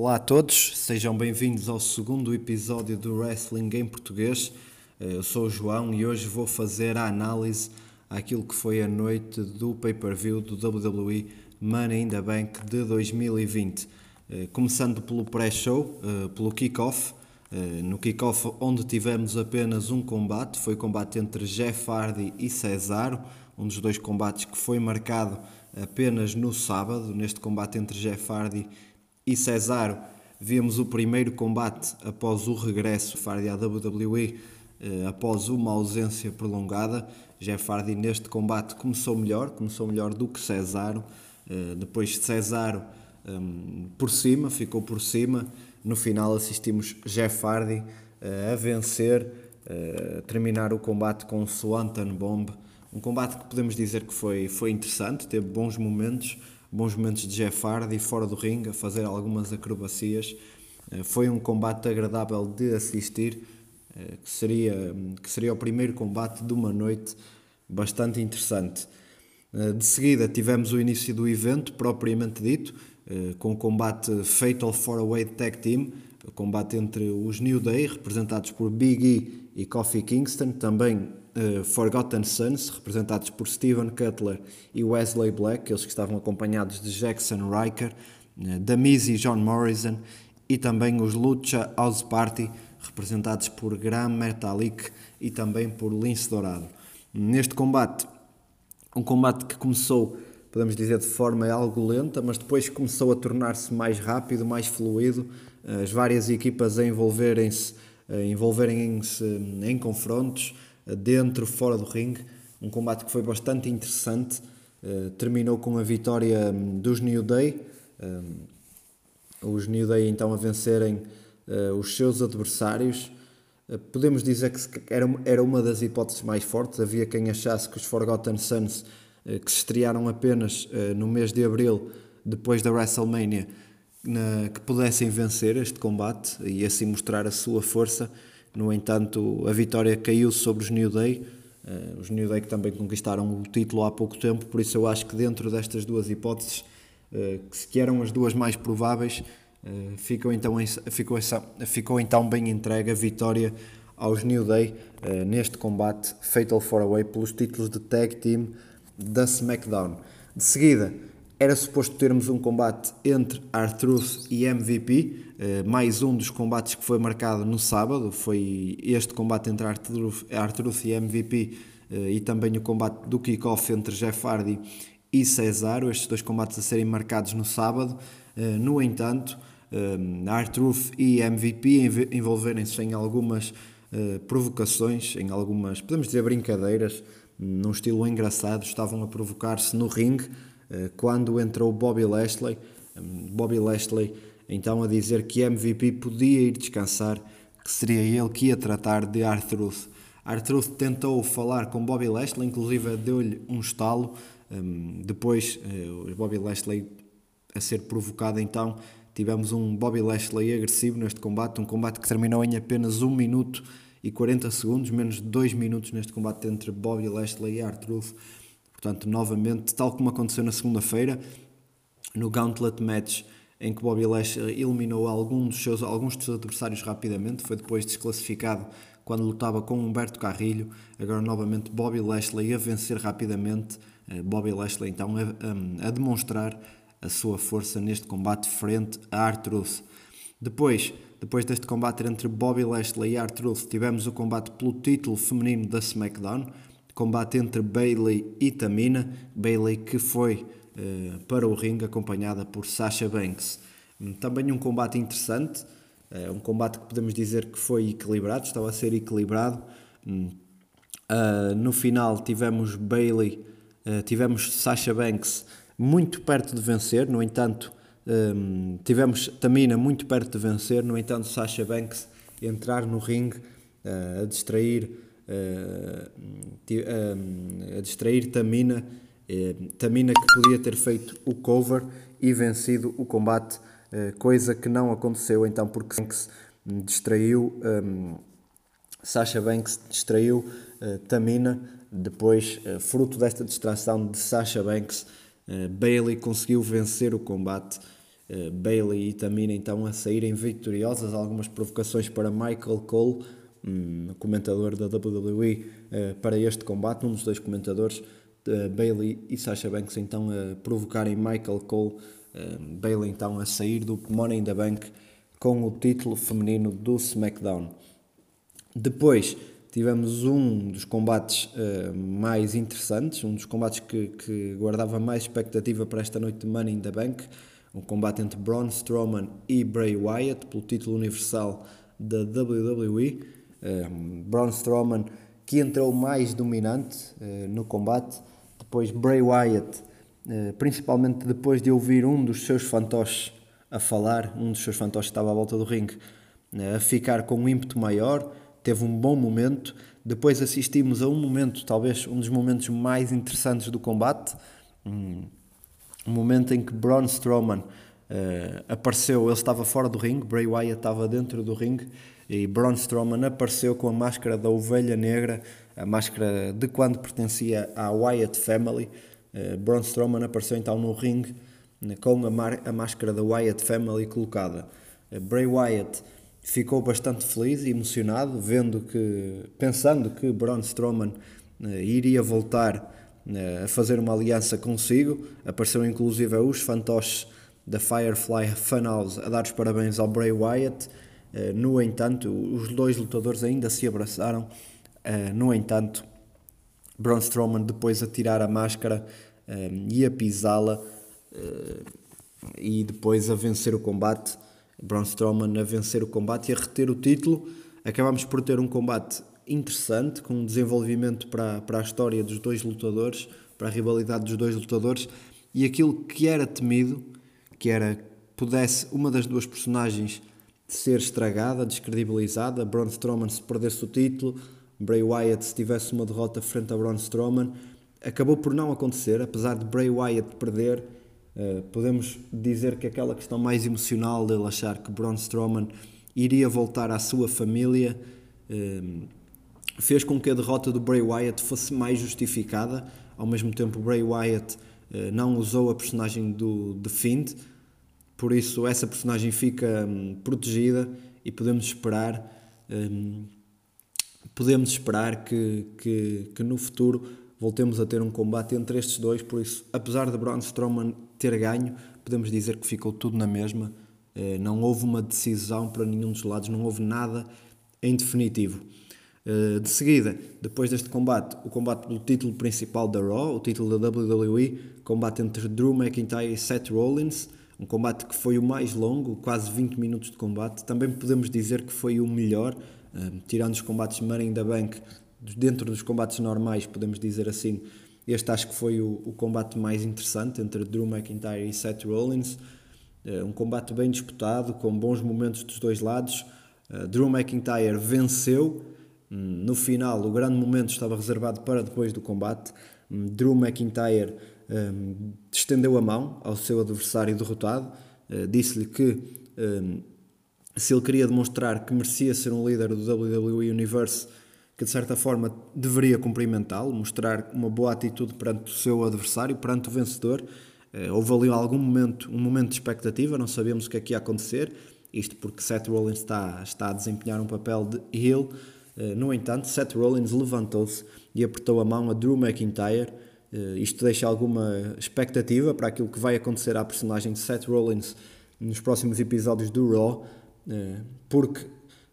Olá a todos, sejam bem-vindos ao segundo episódio do Wrestling em Português. Eh, eu sou o João e hoje vou fazer a análise àquilo que foi a noite do pay-per-view do WWE Money in the Bank de 2020. Eh, começando pelo pré-show, eh, pelo kick-off. No kick-off, onde tivemos apenas um combate, foi o combate entre Jeff Hardy e Cesaro, um dos dois combates que foi marcado apenas no sábado. Neste combate entre Jeff Hardy e Cesaro, vimos o primeiro combate após o regresso de Hardy à WWE, após uma ausência prolongada. Jeff Hardy neste combate começou melhor, começou melhor do que Cesaro. Eh, depois Cesaro um, por cima, ficou por cima. No final assistimos Jeff Hardy uh, a vencer, uh, terminar o combate com o Swanton Bomb. Um combate que podemos dizer que foi, foi interessante, teve bons momentos, bons momentos de Jeff Hardy fora do ringue, a fazer algumas acrobacias. Uh, foi um combate agradável de assistir eh, que seria, que seria o primeiro combate de uma noite bastante interessante. Eh, de seguida tivemos o início do evento, propriamente dito, eh, com o combate Fatal 4-Way Tag Team, combate entre os New Day, representados por Big E e Kofi Kingston, também uh, Forgotten Sons, representados por Steven Cutler e Wesley Black, eles que estavam acompanhados de Jackson Riker, uh, e John Morrison, e também os Lucha House Party, representados por Graham Metalik e também por Lince Dourado. Neste combate, um combate que começou, podemos dizer, de forma algo lenta, mas depois começou a tornar-se mais rápido, mais fluido, as várias equipas a envolverem-se envolverem-se em confrontos, dentro, fora do ringue. Um combate que foi bastante interessante. Eh, terminou com a vitória hum, dos New Day. Hum, os New Day então a vencerem uh, os seus adversários. Uh, podemos dizer que era, era uma das hipóteses mais fortes. Havia quem achasse que os Forgotten Sons, que se estrearam apenas no mês de abril, depois da WrestleMania, que pudessem vencer este combate e assim mostrar a sua força. No entanto, a vitória caiu sobre os New Day. Uh, os New Day que também conquistaram o título há pouco tempo, por isso eu acho que dentro destas duas hipóteses, uh, que eram as duas mais prováveis, eh, ficou, então, ficou, ficou então bem entregue a vitória aos New Day uh, neste combate Fatal 4-Way pelos títulos de Tag Team da SmackDown. De seguida, era suposto termos um combate entre R-Truth e MVP, eh, mais um dos combates que foi marcado no sábado, foi este combate entre R-Truth e MVP e também o combate do kickoff entre Jeff Hardy e Cesaro, estes dois combates a serem marcados no sábado. no entanto, uh, R-Truth e MVP envolverem-se em algumas provocações, em algumas, podemos dizer, brincadeiras, num estilo engraçado, estavam a provocar-se no ringue quando entrou Bobby Lashley. Um, Bobby Lashley então a dizer que MVP podia ir descansar, que seria ele que ia tratar de R-Truth. R-Truth tentou falar com Bobby Lashley, inclusive deu-lhe um estalo. Um, depois, uh, Bobby Lashley a ser provocado então Tivemos um Bobby Lashley agressivo neste combate, um combate que terminou em apenas 1 minuto e 40 segundos, menos de 2 minutos neste combate entre Bobby Lashley e R-Truth. Portanto, novamente, tal como aconteceu na segunda-feira, no Gauntlet Match, em que Bobby Lashley eliminou alguns dos seus, alguns dos seus adversários rapidamente, foi depois desclassificado quando lutava com Humberto Carrilho. Agora, novamente, Bobby Lashley a vencer rapidamente. Eh, Bobby Lashley, então, a, a demonstrar a sua força neste combate frente a Artruth. Depois, depois deste combate entre Bobby Lashley e Artruth, tivemos o combate pelo título feminino da SmackDown, combate entre Bailey e Tamina, Bailey que foi uh, para o ringue acompanhada por Sasha Banks. Também um combate interessante, uh, um combate que podemos dizer que foi equilibrado, estava a ser equilibrado. Uh, no final tivemos Bailey, tivemos Sasha Banks muito perto de vencer, no entanto, um, tivemos Tamina muito perto de vencer, no entanto, Sasha Banks entrar no ringue uh, a distrair uh, uh, a distrair Tamina, eh, Tamina que podia ter feito o cover e vencido o combate, coisa que não aconteceu então porque Banks distraiu um, Sasha Banks distraiu Tamina depois fruto desta distração de Sasha Banks Uh, Bailey conseguiu vencer o combate Uh, Bailey e Tamina então a saírem vitoriosas, algumas provocações para Michael Cole, comentador da WWE, uh, para este combate, um dos dois comentadores, uh, Bailey e Sasha Banks então a provocarem Michael Cole, Bailey então a sair do Money in the Bank com o título feminino do SmackDown. Depois tivemos um dos combates mais interessantes, um dos combates que, que, guardava mais expectativa para esta noite de Money in the Bank, um combate entre Braun Strowman e Bray Wyatt pelo título universal da WWE. Uh, Braun Strowman que entrou mais dominante uh, no combate, depois Bray Wyatt, principalmente depois de ouvir um dos seus fantoches a falar, um dos seus fantoches estava à volta do ringue, a ficar com um ímpeto maior, teve um bom momento. Depois assistimos a um momento, talvez um dos momentos mais interessantes do combate, um, momento em que Braun Strowman uh, apareceu, ele estava fora do ringue, Bray Wyatt estava dentro do ringue e Braun Strowman apareceu com a máscara da ovelha negra, a máscara de quando pertencia à Wyatt Family. Uh, Braun Strowman apareceu então no ringue né, com a, a máscara da Wyatt Family colocada. Uh, Bray Wyatt ficou bastante feliz e emocionado, vendo que, pensando que Braun Strowman uh, iria voltar a fazer uma aliança consigo. Apareceram inclusive os fantoches da Firefly Funhouse a dar os parabéns ao Bray Wyatt. Uh, no entanto, os dois lutadores ainda se abraçaram. no entanto, Braun Strowman depois a tirar a máscara e a pisá-la e depois a vencer o combate Braun Strowman a vencer o combate e a reter o título. Acabamos por ter um combate interessante, com um desenvolvimento para, para a história dos dois lutadores, para a rivalidade dos dois lutadores, e aquilo que era temido, que era pudesse uma das duas personagens ser estragada, descredibilizada, Braun Strowman se perdesse o título, Bray Wyatt se tivesse uma derrota frente a Braun Strowman, acabou por não acontecer, apesar de Bray Wyatt perder, Uh, podemos dizer que aquela questão mais emocional dele achar que Braun Strowman iria voltar à sua família uh, fez com que a derrota do Bray Wyatt fosse mais justificada. Ao mesmo tempo, Bray Wyatt não usou a personagem do The Fiend, por isso essa personagem fica um, protegida e podemos esperar um, podemos esperar que, que, que no futuro voltemos a ter um combate entre estes dois. Por isso, apesar de Braun Strowman ter ganho, podemos dizer que ficou tudo na mesma. Eh, não houve uma decisão para nenhum dos lados, não houve nada em definitivo. Eh, de seguida, depois deste combate, o combate do título principal da Raw, o título da WWE, combate entre Drew McIntyre e Seth Rollins, um combate que foi o mais longo, quase 20 minutos de combate. Também podemos dizer que foi o melhor, eh, tirando os combates Money in the Bank, dentro dos combates normais, podemos dizer assim, este acho que foi o, o combate mais interessante entre Drew McIntyre e Seth Rollins. Uh, um combate bem disputado, com bons momentos dos dois lados. Uh, Drew McIntyre venceu. Um, no final, o grande momento estava reservado para depois do combate. Um, Drew McIntyre estendeu a mão ao seu adversário derrotado, uh, disse-lhe que se ele queria demonstrar que merecia ser um líder do WWE Universe, que de certa forma deveria cumprimentá-lo, mostrar uma boa atitude perante o seu adversário, perante o vencedor. Uh, houve ali algum momento, um momento de expectativa, não sabíamos o que é que ia acontecer, isto porque Seth Rollins está, está a desempenhar um papel de heel. Uh, no entanto, Seth Rollins levantou-se e apertou a mão a Drew McIntyre. Uh, isto deixa alguma expectativa para aquilo que vai acontecer à personagem de Seth Rollins nos próximos episódios do Raw, porque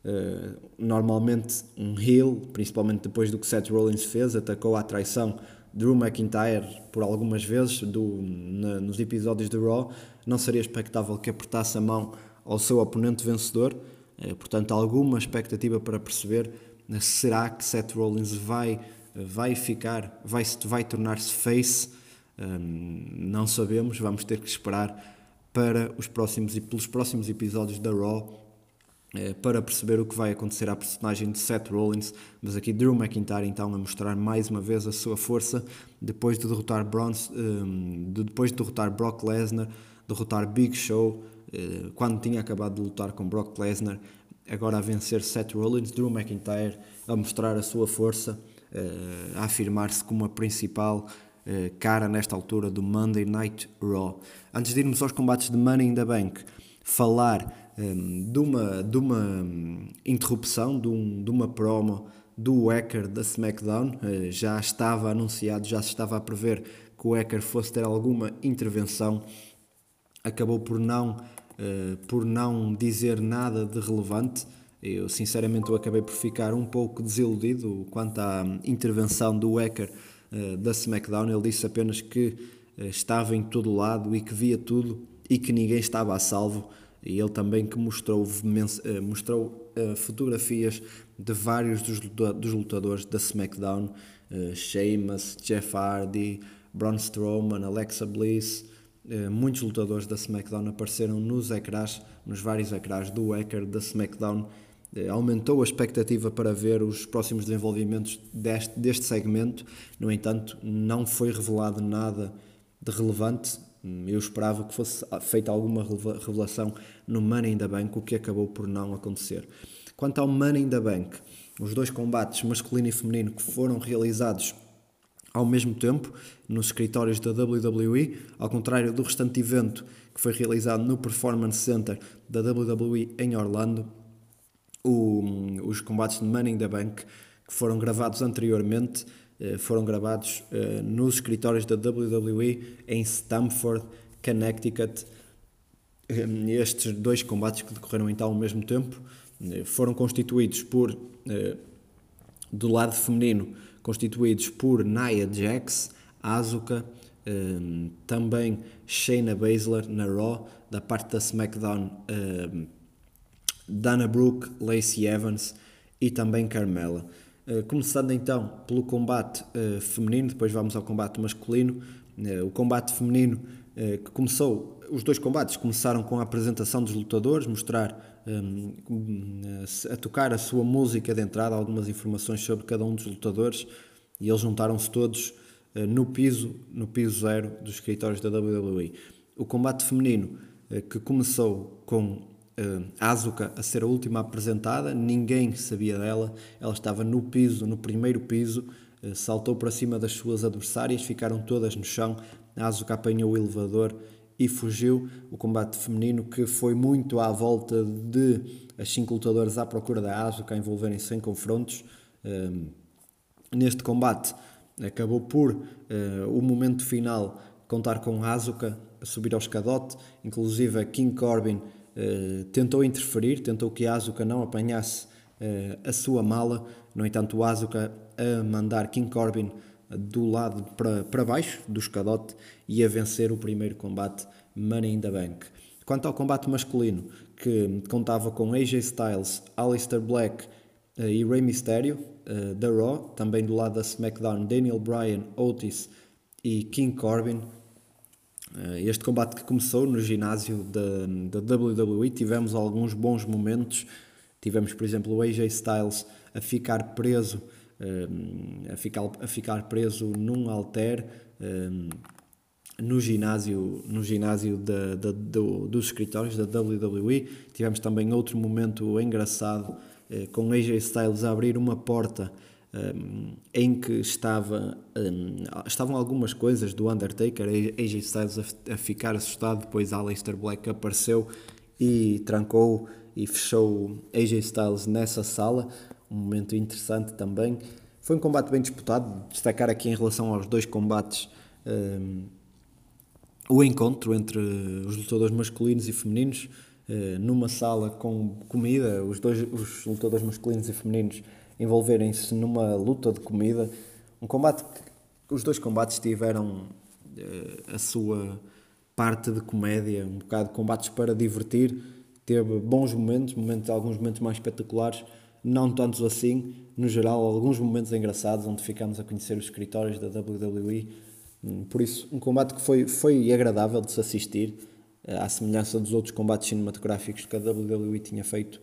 Uh, normalmente um heel, principalmente depois do que Seth Rollins fez, atacou à traição Drew McIntyre por algumas vezes do, na, nos episódios de Raw, não seria expectável que apertasse a mão ao seu oponente vencedor, portanto alguma expectativa para perceber será que Seth Rollins vai, vai ficar, vai, vai tornar-se face, não sabemos, vamos ter que esperar para os próximos, pelos próximos episódios da Raw eh, para perceber o que vai acontecer à personagem de Seth Rollins, mas aqui Drew McIntyre então a mostrar mais uma vez a sua força depois de derrotar, Braun, um, de, depois de derrotar Brock Lesnar, derrotar Big Show, uh, quando tinha acabado de lutar com Brock Lesnar, agora a vencer Seth Rollins, Drew McIntyre a mostrar a sua força, a afirmar-se como a principal cara nesta altura do Monday Night Raw. Antes de irmos aos combates de Money in the Bank, falar um, de, uma, de uma hum, interrupção, de, um, de uma promo do Hacker da SmackDown. Uh, já estava anunciado, já se estava a prever que o Hacker fosse ter alguma intervenção. Acabou por não, uh, por não dizer nada de relevante. Eu sinceramente eu acabei por ficar um pouco desiludido quanto à intervenção do Hacker uh, da SmackDown. Ele disse apenas que estava em todo lado e que via tudo e que ninguém estava a salvo. E ele também que mostrou, eh, mostrou uh, fotografias de vários dos, dos lutadores da SmackDown, uh, Sheamus, Jeff Hardy, Braun Strowman, Alexa Bliss, uh, muitos lutadores da SmackDown apareceram nos ecrãs, nos vários ecrãs do hacker da SmackDown, aumentou a expectativa para ver os próximos desenvolvimentos deste, deste segmento, no entanto não foi revelado nada de relevante, eu esperava que fosse feita alguma revelação no Money in the Bank, o que acabou por não acontecer. Quanto ao Money in the Bank, os dois combates masculino e feminino que foram realizados ao mesmo tempo nos escritórios da WWE, ao contrário do restante evento que foi realizado no Performance Center da WWE em Orlando, o, os combates de Money in the Bank que foram gravados anteriormente eh, foram gravados eh, nos escritórios da WWE em Stamford, Connecticut. Eh, estes dois combates que decorreram então ao mesmo tempo foram constituídos por, do lado feminino, constituídos por Nia Jax, Asuka, também Shayna Baszler na Raw, da parte da SmackDown, Dana Brooke, Lacey Evans e também Carmella. Eh, começando então pelo combate uh, feminino, depois vamos ao combate masculino. Uh, o combate feminino que começou, os dois combates começaram com a apresentação dos lutadores, mostrar um, a tocar a sua música de entrada, algumas informações sobre cada um dos lutadores e eles juntaram-se todos no piso, no piso zero dos escritórios da WWE. O combate feminino que começou com uh, Asuka a ser a última apresentada, ninguém sabia dela, ela estava no piso, no primeiro piso, uh, saltou para cima das suas adversárias, ficaram todas no chão, Asuka apanhou o elevador e fugiu. O combate feminino que foi muito à volta de as cinco lutadoras à procura da Asuka envolverem-se em confrontos. Uh, neste combate acabou por o momento final contar com Asuka a subir ao escadote, inclusive a King Corbin eh, tentou interferir, tentou que Asuka não apanhasse uh, a sua mala, no entanto, Asuka a mandar King Corbin do lado para, para baixo do escadote e a vencer o primeiro combate Money in the Bank. Quanto ao combate masculino, que contava com AJ Styles, Aleister Black uh, e Rey Mysterio, da Raw, também do lado da SmackDown, Daniel Bryan, Otis e King Corbin, este combate que começou no ginásio da, da WWE, tivemos alguns bons momentos. Tivemos, por exemplo, o AJ Styles a ficar preso, eh, a ficar, a ficar preso num alter eh, no ginásio, no ginásio da, da, do, dos escritórios da WWE. Tivemos também outro momento engraçado com AJ Styles a abrir uma porta um, em que estava, um, estavam algumas coisas do Undertaker, AJ Styles a, a, ficar assustado, depois Aleister Black apareceu e trancou e fechou AJ Styles nessa sala, um momento interessante também. Foi um combate bem disputado, destacar aqui em relação aos dois combates um, o encontro entre os lutadores masculinos e femininos, uh, numa sala com comida, os dois os lutadores masculinos e femininos envolverem-se numa luta de comida, um combate que os dois combates tiveram uh, a sua parte de comédia, um bocado de combates para divertir, teve bons momentos, momentos alguns momentos mais espetaculares, não tantos assim, no geral alguns momentos engraçados onde ficámos a conhecer os escritórios da WWE, hum, por isso um combate que foi, foi agradável de se assistir, eh, à semelhança dos outros combates cinematográficos que a WWE tinha feito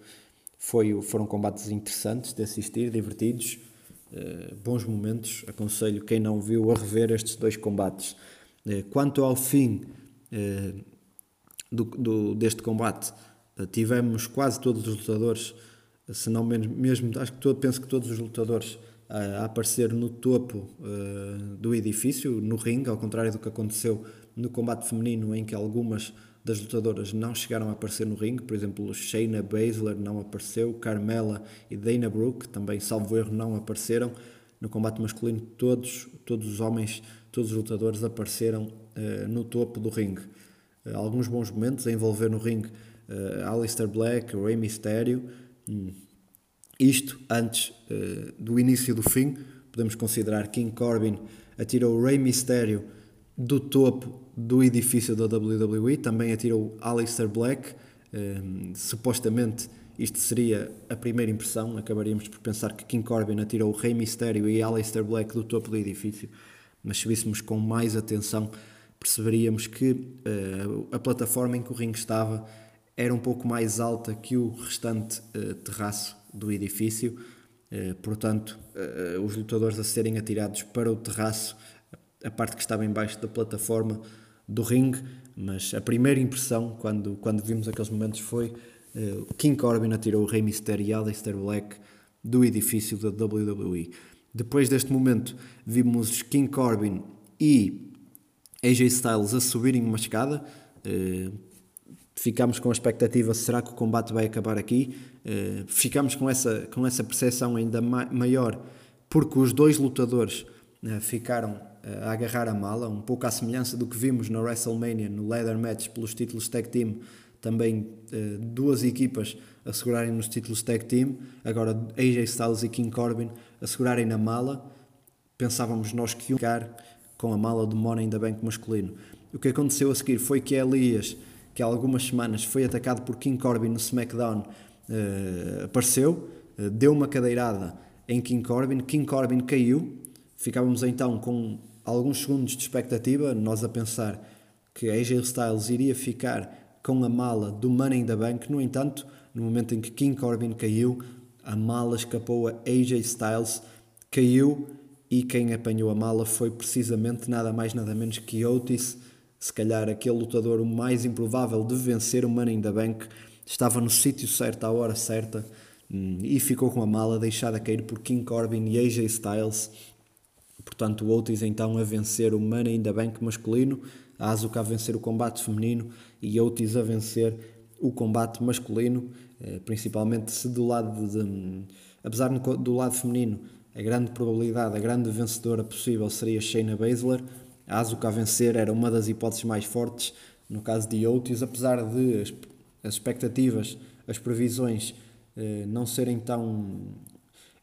foi, foram combates interessantes de assistir, divertidos, uh, bons momentos. Aconselho quem não viu a rever estes dois combates. Uh, quanto ao fim uh, do, do, deste combate, tivemos quase todos os lutadores, se não menos, mesmo, acho que todo, penso que todos os lutadores a aparecer no topo do edifício, no ringue, ao contrário do que aconteceu no combate feminino, em que algumas das lutadoras não chegaram a aparecer no ringue, por exemplo, Shayna Baszler não apareceu, Carmela e Dana Brooke também, salvo erro, não apareceram. No combate masculino, todos, todos os homens, todos os lutadores apareceram uh, no topo do ringue. Uh, alguns bons momentos a envolver no ringue uh, Alistair Black, Rey Mysterio. Hum. Isto antes do início do fim, podemos considerar que King Corbin atirou Rey Mysterio do topo do edifício da WWE, também atirou Alistair Black. Um, supostamente isto seria a primeira impressão, acabaríamos por pensar que King Corbin atirou o Rey Mysterio e Alistair Black do topo do edifício, mas se víssemos com mais atenção, perceberíamos que uh, a plataforma em que o ringue estava era um pouco mais alta que o restante uh, terraço do edifício, uh, portanto, os lutadores a serem atirados para o terraço, a parte que estava embaixo da plataforma, do ringue, mas a primeira impressão quando, quando vimos aqueles momentos foi uh, King Corbin atirou o Rey Mysterio e Aleister Black do edifício da WWE. Depois deste momento vimos King Corbin e AJ Styles a subirem uma escada. Uh, ficámos com a expectativa: será que o combate vai acabar aqui? Uh, ficámos com essa, com essa percepção ainda ma maior, porque os dois lutadores uh, ficaram a agarrar a mala, um pouco à semelhança do que vimos na WrestleMania, no Leather Match pelos títulos Tag Team, também eh, duas equipas a segurarem nos títulos Tag Team, agora AJ Styles e King Corbin a segurarem na mala, pensávamos nós que iam ficar com a mala do Money the Bank masculino. O que aconteceu a seguir foi que Elias, que há algumas semanas foi atacado por King Corbin no SmackDown, uh, apareceu, uh, deu uma cadeirada em King Corbin, King Corbin caiu, ficávamos então com alguns segundos de expectativa, nós a pensar que AJ Styles iria ficar com a mala do Money in the Bank, no entanto, no momento em que King Corbin caiu, a mala escapou a AJ Styles, caiu e quem apanhou a mala foi precisamente nada mais nada menos que Otis, se calhar aquele lutador mais improvável de vencer o Money in the Bank, estava no sítio certo à hora certa hum, e ficou com a mala deixada cair por King Corbin e AJ Styles Portanto, o Otis então a vencer o Money in the Bank masculino, a Asuka a vencer o combate feminino e Otis a vencer o combate masculino, eh, principalmente se do lado de, apesar do lado feminino a grande probabilidade, a grande vencedora possível seria Shayna Baszler, a Asuka a vencer era uma das hipóteses mais fortes no caso de Otis, apesar de as, as expectativas, as previsões eh, não serem tão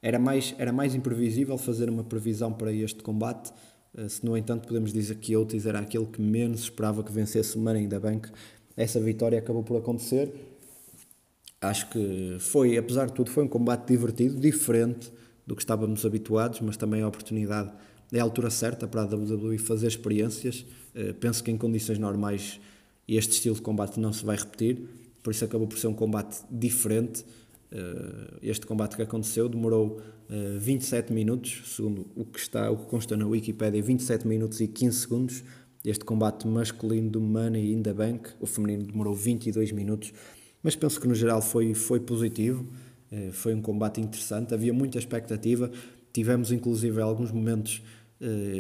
era mais, era mais imprevisível fazer uma previsão para este combate, eh, se no entanto podemos dizer que Otis era aquele que menos esperava que vencesse o Money in the Bank. Essa vitória acabou por acontecer. Acho que foi, apesar de tudo, foi um combate divertido, diferente do que estávamos habituados, mas também a oportunidade é a altura certa para a WWE fazer experiências. Eh, penso que em condições normais este estilo de combate não se vai repetir, por isso acabou por ser um combate diferente este combate que aconteceu demorou 27 eh, minutos, segundo o que está, o que consta na Wikipedia, 27 minutos e 15 segundos. Este combate masculino do Money in the Bank, o feminino demorou 22 minutos, mas penso que no geral foi, foi positivo, eh, foi um combate interessante, havia muita expectativa, tivemos inclusive alguns momentos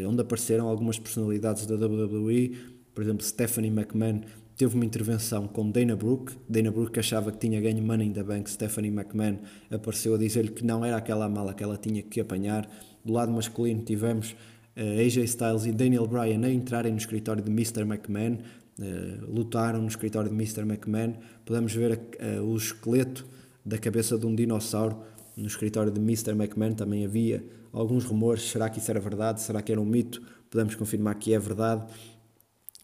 onde apareceram algumas personalidades da WWE, por exemplo Stephanie McMahon teve uma intervenção com Dana Brooke. Dana Brooke achava que tinha ganho Money in the Bank. Stephanie McMahon apareceu a dizer-lhe que não era aquela mala que ela tinha que apanhar. Do lado masculino tivemos uh, AJ Styles e Daniel Bryan a entrarem no escritório de Mr. McMahon. Uh, lutaram no escritório de Mr. McMahon. Podemos ver uh, o esqueleto da cabeça de um dinossauro no escritório de Mr. McMahon. Também havia alguns rumores. Será que isso era verdade? Será que era um mito? Podemos confirmar que é verdade.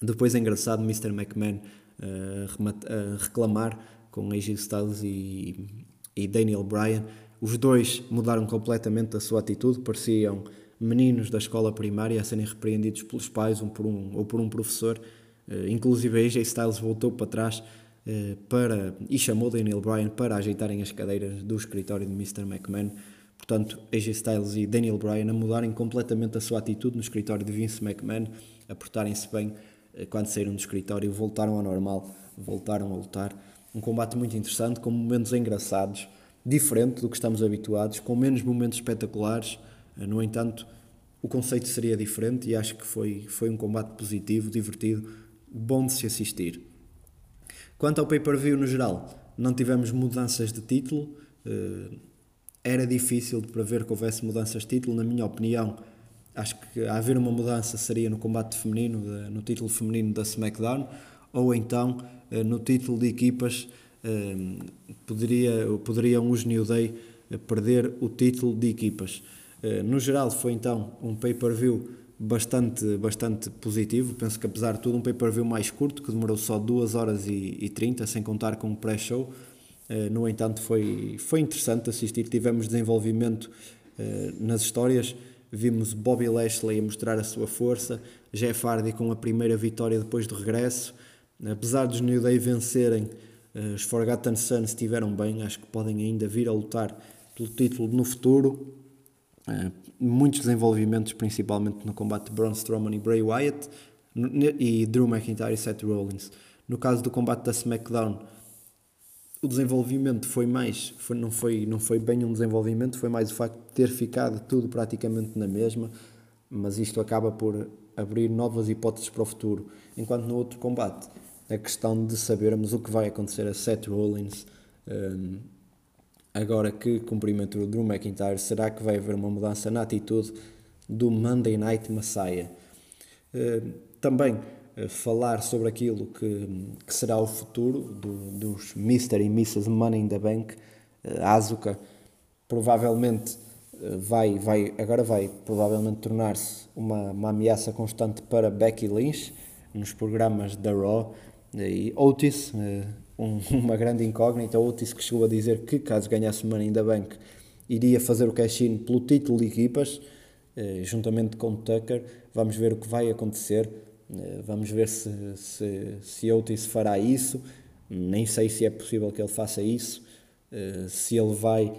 Depois é engraçado Mr. McMahon uh, uh, reclamar com AJ Styles e, e Daniel Bryan. Os dois mudaram completamente a sua atitude, pareciam meninos da escola primária a serem repreendidos pelos pais um por um, ou por um professor. Uh, inclusive AJ Styles voltou para trás para, e chamou Daniel Bryan para ajeitarem as cadeiras do escritório de Mr. McMahon. Portanto, AJ Styles e Daniel Bryan a mudarem completamente a sua atitude no escritório de Vince McMahon, a portarem-se bem eh, quando saíram do escritório, voltaram ao normal, voltaram a lutar. Um combate muito interessante, com momentos engraçados, diferente do que estamos habituados, com menos momentos espetaculares, No entanto, o conceito seria diferente e acho que foi, foi um combate positivo, divertido, bom de se assistir. Quanto ao pay-per-view no geral, não tivemos mudanças de título, era difícil de prever que houvesse mudanças de título, na minha opinião Acho que a haver uma mudança seria no combate feminino, no título feminino da SmackDown, ou então eh, no título de equipas eh, poderia, poderiam os New Day eh, perder o título de equipas. No geral foi então um pay-per-view bastante, bastante positivo, penso que apesar de tudo um pay-per-view mais curto, que demorou só 2 horas e, e 30, sem contar com o pré-show, no entanto foi, foi interessante assistir, tivemos desenvolvimento nas histórias, Vimos Bobby Lashley a mostrar a sua força, Jeff Hardy com a primeira vitória depois do regresso. Apesar dos New Day vencerem, eh, os Forgotten Sons estiveram bem, acho que podem ainda vir a lutar pelo título no futuro. Eh, muitos desenvolvimentos, principalmente no combate de Braun Strowman e Bray Wyatt, e Drew McIntyre e Seth Rollins. No caso do combate da SmackDown, o desenvolvimento foi mais, foi, não, foi, não foi bem um desenvolvimento, foi mais o facto de ter ficado tudo praticamente na mesma, mas isto acaba por abrir novas hipóteses para o futuro. Enquanto no outro combate, a questão de sabermos o que vai acontecer a Seth Rollins, um, agora que cumprimentou o Drew McIntyre, será que vai haver uma mudança na atitude do Monday Night Messiah? Uh, também falar sobre aquilo que, que será o futuro do, dos Mr. e Mrs. Money in the Bank. A Asuka provavelmente eh, vai, vai, agora vai provavelmente tornar-se uma, uma ameaça constante para Becky Lynch nos programas da Raw e Otis, eh, um, uma grande incógnita, Otis que chegou a dizer que caso ganhasse Money in the Bank iria fazer o cash-in pelo título de equipas, eh, juntamente com Tucker, vamos ver o que vai acontecer, eh, vamos ver se, se, se Otis fará isso. Nem sei se é possível que ele faça isso. Eh, se ele vai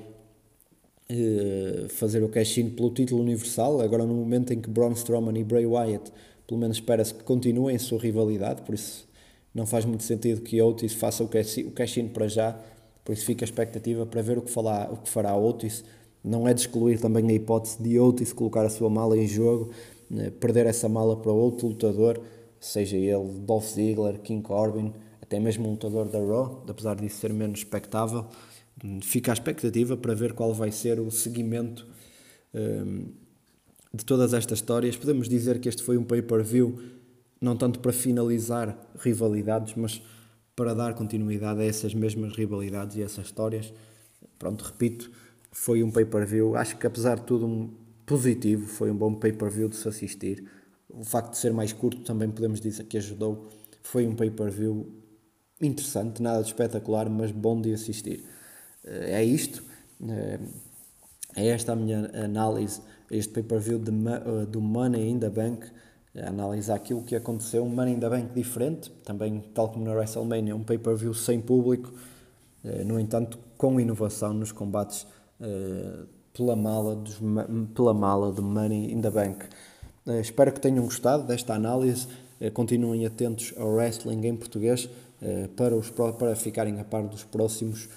eh, fazer o cash-in pelo título universal, agora no momento em que Braun Strowman e Bray Wyatt, pelo menos espera-se que continuem a sua rivalidade, por isso não faz muito sentido que Otis faça o cash-in para já, por isso fica a expectativa para ver o que, falar, o que fará Otis. Não é de excluir também a hipótese de Otis colocar a sua mala em jogo, né, perder essa mala para outro lutador, seja ele Dolph Ziggler, King Corbin, até mesmo um lutador da Raw, apesar disso ser menos expectável. Fica a expectativa para ver qual vai ser o seguimento um, de todas estas histórias. Podemos dizer que este foi um pay-per-view não tanto para finalizar rivalidades, mas para dar continuidade a essas mesmas rivalidades e essas histórias. Pronto, repito, foi um pay-per-view. Acho que apesar de tudo um positivo, foi um bom pay-per-view de se assistir. O facto de ser mais curto também podemos dizer que ajudou. Foi um pay-per-view interessante, nada de espetacular, mas bom de assistir. Eh, é isto. Eh, é esta a minha análise, este pay-per-view eh, do Money in the Bank, analisar aquilo que aconteceu, um Money in the Bank diferente, também tal como na WrestleMania, um pay-per-view sem público, no entanto com inovação nos combates pela mala, dos, pela mala de Money in the Bank. Uh, espero que tenham gostado desta análise. Uh, continuem atentos ao wrestling em português uh, para, os, para ficarem a par dos próximos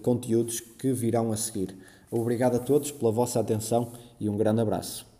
conteúdos que virão a seguir. Obrigado a todos pela vossa atenção e um grande abraço.